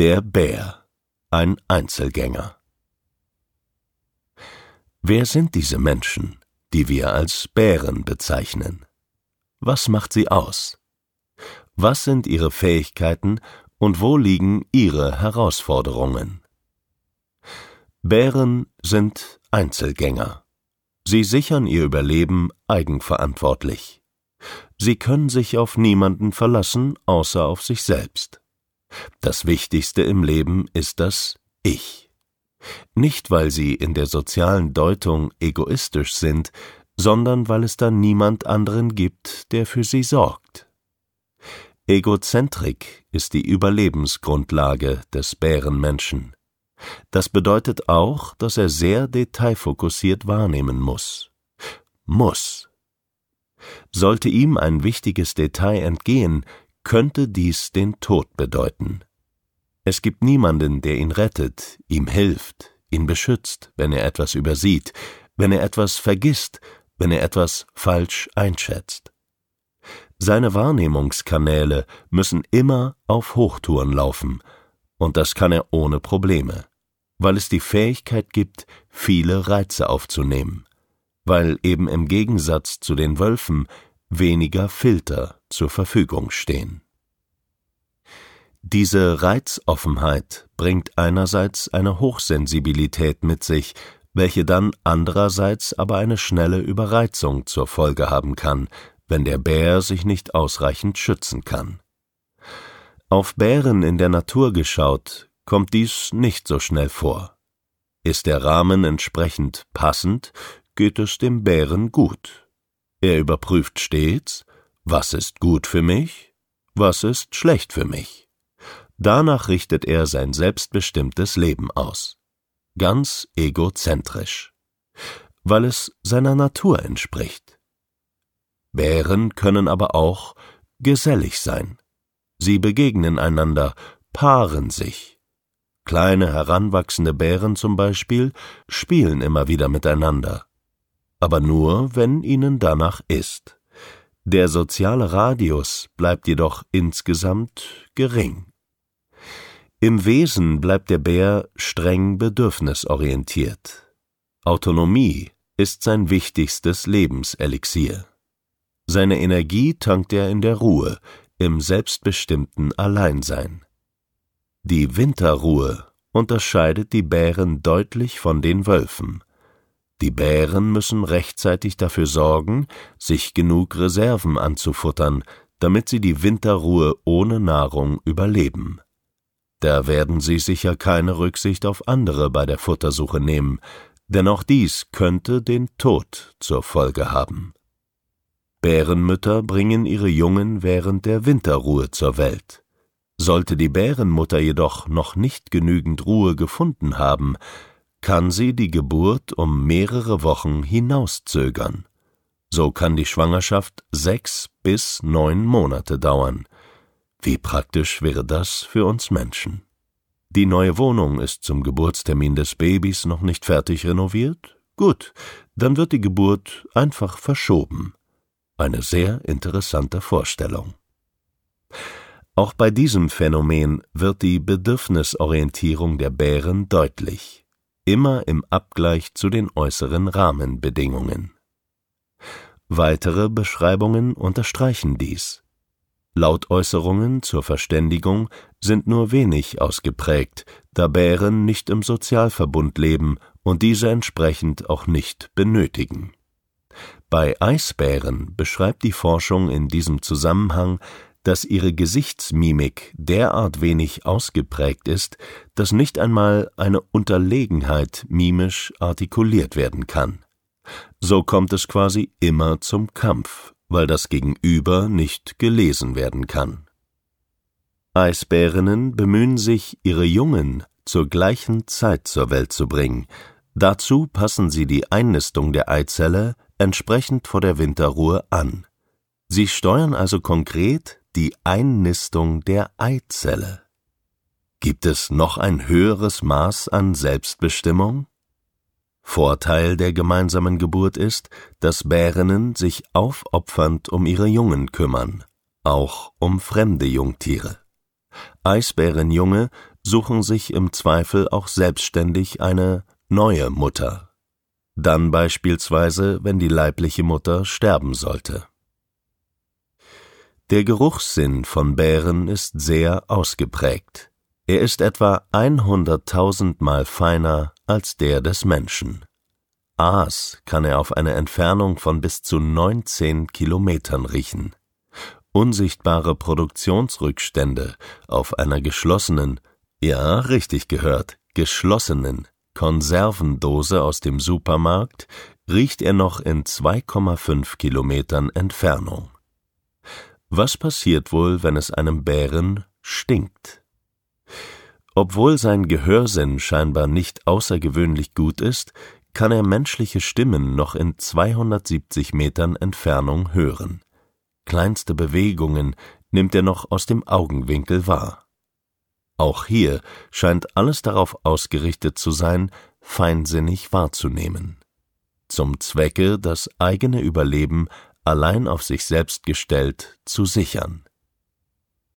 Der Bär, ein Einzelgänger. Wer sind diese Menschen, die wir als Bären bezeichnen? Was macht sie aus? Was sind ihre Fähigkeiten und wo liegen ihre Herausforderungen? Bären sind Einzelgänger. Sie sichern ihr Überleben eigenverantwortlich. Sie können sich auf niemanden verlassen, außer auf sich selbst. Das Wichtigste im Leben ist das Ich. Nicht, weil sie in der sozialen Deutung egoistisch sind, sondern weil es da niemand anderen gibt, der für sie sorgt. Egozentrik ist die Überlebensgrundlage des Bärenmenschen. Das bedeutet auch, dass er sehr detailfokussiert wahrnehmen muss. Muss. Sollte ihm ein wichtiges Detail entgehen, könnte dies den Tod bedeuten. Es gibt niemanden, der ihn rettet, ihm hilft, ihn beschützt, wenn er etwas übersieht, wenn er etwas vergisst, wenn er etwas falsch einschätzt. Seine Wahrnehmungskanäle müssen immer auf Hochtouren laufen, und das kann er ohne Probleme, weil es die Fähigkeit gibt, viele Reize aufzunehmen, weil eben im Gegensatz zu den Wölfen weniger Filter zur Verfügung stehen. Diese Reizoffenheit bringt einerseits eine Hochsensibilität mit sich, welche dann andererseits aber eine schnelle Überreizung zur Folge haben kann, wenn der Bär sich nicht ausreichend schützen kann. Auf Bären in der Natur geschaut, kommt dies nicht so schnell vor. Ist der Rahmen entsprechend passend, geht es dem Bären gut. Er überprüft stets, was ist gut für mich, was ist schlecht für mich. Danach richtet er sein selbstbestimmtes Leben aus. Ganz egozentrisch. Weil es seiner Natur entspricht. Bären können aber auch gesellig sein. Sie begegnen einander, paaren sich. Kleine heranwachsende Bären zum Beispiel spielen immer wieder miteinander. Aber nur, wenn ihnen danach ist. Der soziale Radius bleibt jedoch insgesamt gering. Im Wesen bleibt der Bär streng bedürfnisorientiert. Autonomie ist sein wichtigstes Lebenselixier. Seine Energie tankt er in der Ruhe, im selbstbestimmten Alleinsein. Die Winterruhe unterscheidet die Bären deutlich von den Wölfen. Die Bären müssen rechtzeitig dafür sorgen, sich genug Reserven anzufuttern, damit sie die Winterruhe ohne Nahrung überleben. Da werden sie sicher keine Rücksicht auf andere bei der Futtersuche nehmen, denn auch dies könnte den Tod zur Folge haben. Bärenmütter bringen ihre Jungen während der Winterruhe zur Welt. Sollte die Bärenmutter jedoch noch nicht genügend Ruhe gefunden haben, kann sie die Geburt um mehrere Wochen hinauszögern. So kann die Schwangerschaft sechs bis neun Monate dauern. Wie praktisch wäre das für uns Menschen? Die neue Wohnung ist zum Geburtstermin des Babys noch nicht fertig renoviert? Gut, dann wird die Geburt einfach verschoben. Eine sehr interessante Vorstellung. Auch bei diesem Phänomen wird die Bedürfnisorientierung der Bären deutlich, immer im Abgleich zu den äußeren Rahmenbedingungen. Weitere Beschreibungen unterstreichen dies. Lautäußerungen zur Verständigung sind nur wenig ausgeprägt, da Bären nicht im Sozialverbund leben und diese entsprechend auch nicht benötigen. Bei Eisbären beschreibt die Forschung in diesem Zusammenhang, dass ihre Gesichtsmimik derart wenig ausgeprägt ist, dass nicht einmal eine Unterlegenheit mimisch artikuliert werden kann. So kommt es quasi immer zum Kampf, weil das Gegenüber nicht gelesen werden kann. Eisbärinnen bemühen sich, ihre Jungen zur gleichen Zeit zur Welt zu bringen. Dazu passen sie die Einnistung der Eizelle entsprechend vor der Winterruhe an. Sie steuern also konkret die Einnistung der Eizelle. Gibt es noch ein höheres Maß an Selbstbestimmung? Vorteil der gemeinsamen Geburt ist, dass Bärinnen sich aufopfernd um ihre Jungen kümmern, auch um fremde Jungtiere. Eisbärenjunge suchen sich im Zweifel auch selbstständig eine neue Mutter. Dann beispielsweise, wenn die leibliche Mutter sterben sollte. Der Geruchssinn von Bären ist sehr ausgeprägt. Er ist etwa 100.000 Mal feiner als der des Menschen. Aas kann er auf eine Entfernung von bis zu 19 Kilometern riechen. Unsichtbare Produktionsrückstände auf einer geschlossenen, ja, richtig gehört, geschlossenen Konservendose aus dem Supermarkt riecht er noch in 2,5 Kilometern Entfernung. Was passiert wohl, wenn es einem Bären stinkt? Obwohl sein Gehörsinn scheinbar nicht außergewöhnlich gut ist, kann er menschliche Stimmen noch in 270 Metern Entfernung hören. Kleinste Bewegungen nimmt er noch aus dem Augenwinkel wahr. Auch hier scheint alles darauf ausgerichtet zu sein, feinsinnig wahrzunehmen. Zum Zwecke, das eigene Überleben allein auf sich selbst gestellt zu sichern